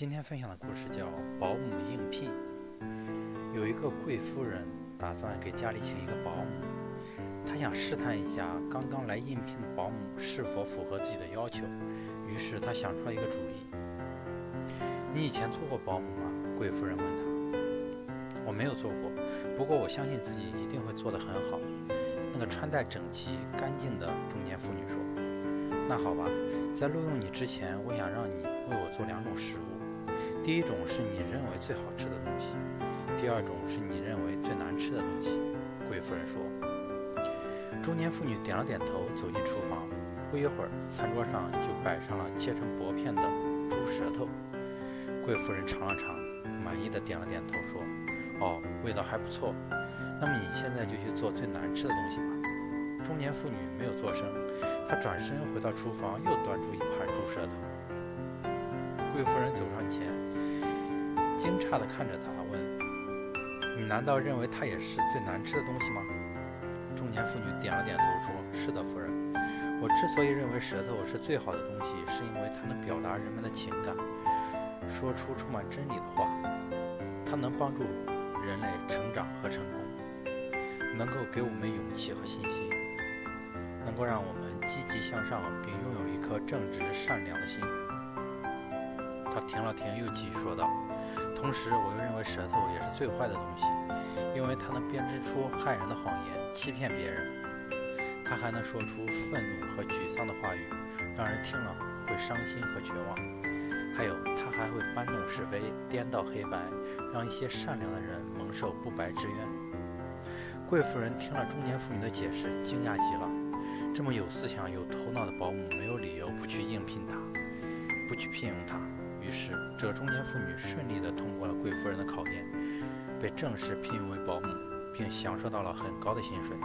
今天分享的故事叫《保姆应聘》。有一个贵夫人打算给家里请一个保姆，她想试探一下刚刚来应聘的保姆是否符合自己的要求，于是她想出了一个主意。你以前做过保姆吗？贵夫人问她。我没有做过，不过我相信自己一定会做得很好。那个穿戴整齐、干净的中年妇女说：“那好吧，在录用你之前，我想让你为我做两种食物。”第一种是你认为最好吃的东西，第二种是你认为最难吃的东西。贵夫人说。中年妇女点了点头，走进厨房。不一会儿，餐桌上就摆上了切成薄片的猪舌头。贵夫人尝了尝，满意的点了点头，说：“哦，味道还不错。那么你现在就去做最难吃的东西吧。”中年妇女没有做声，她转身回到厨房，又端出一盘猪舌头。贵夫人走上前。惊诧地看着他，问：“你难道认为它也是最难吃的东西吗？”中年妇女点了点头，说：“是的，夫人。我之所以认为舌头是最好的东西，是因为它能表达人们的情感，说出充满真理的话。它能帮助人类成长和成功，能够给我们勇气和信心，能够让我们积极向上，并拥有一颗正直善良的心。”停了停，又继续说道。同时，我又认为舌头也是最坏的东西，因为它能编织出害人的谎言，欺骗别人。它还能说出愤怒和沮丧的话语，让人听了会伤心和绝望。还有，它还会搬弄是非，颠倒黑白，让一些善良的人蒙受不白之冤。贵夫人听了中年妇女的解释，惊讶极了。这么有思想、有头脑的保姆，没有理由不去应聘她，不去聘用她。于是，这个中年妇女顺利地通过了贵夫人的考验，被正式聘用为保姆，并享受到了很高的薪水。